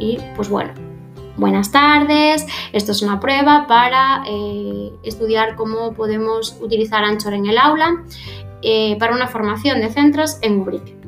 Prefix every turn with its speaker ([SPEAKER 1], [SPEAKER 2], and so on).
[SPEAKER 1] y pues bueno, buenas tardes, esto es una prueba para eh, estudiar cómo podemos utilizar Anchor en el aula eh, para una formación de centros en Ubrique.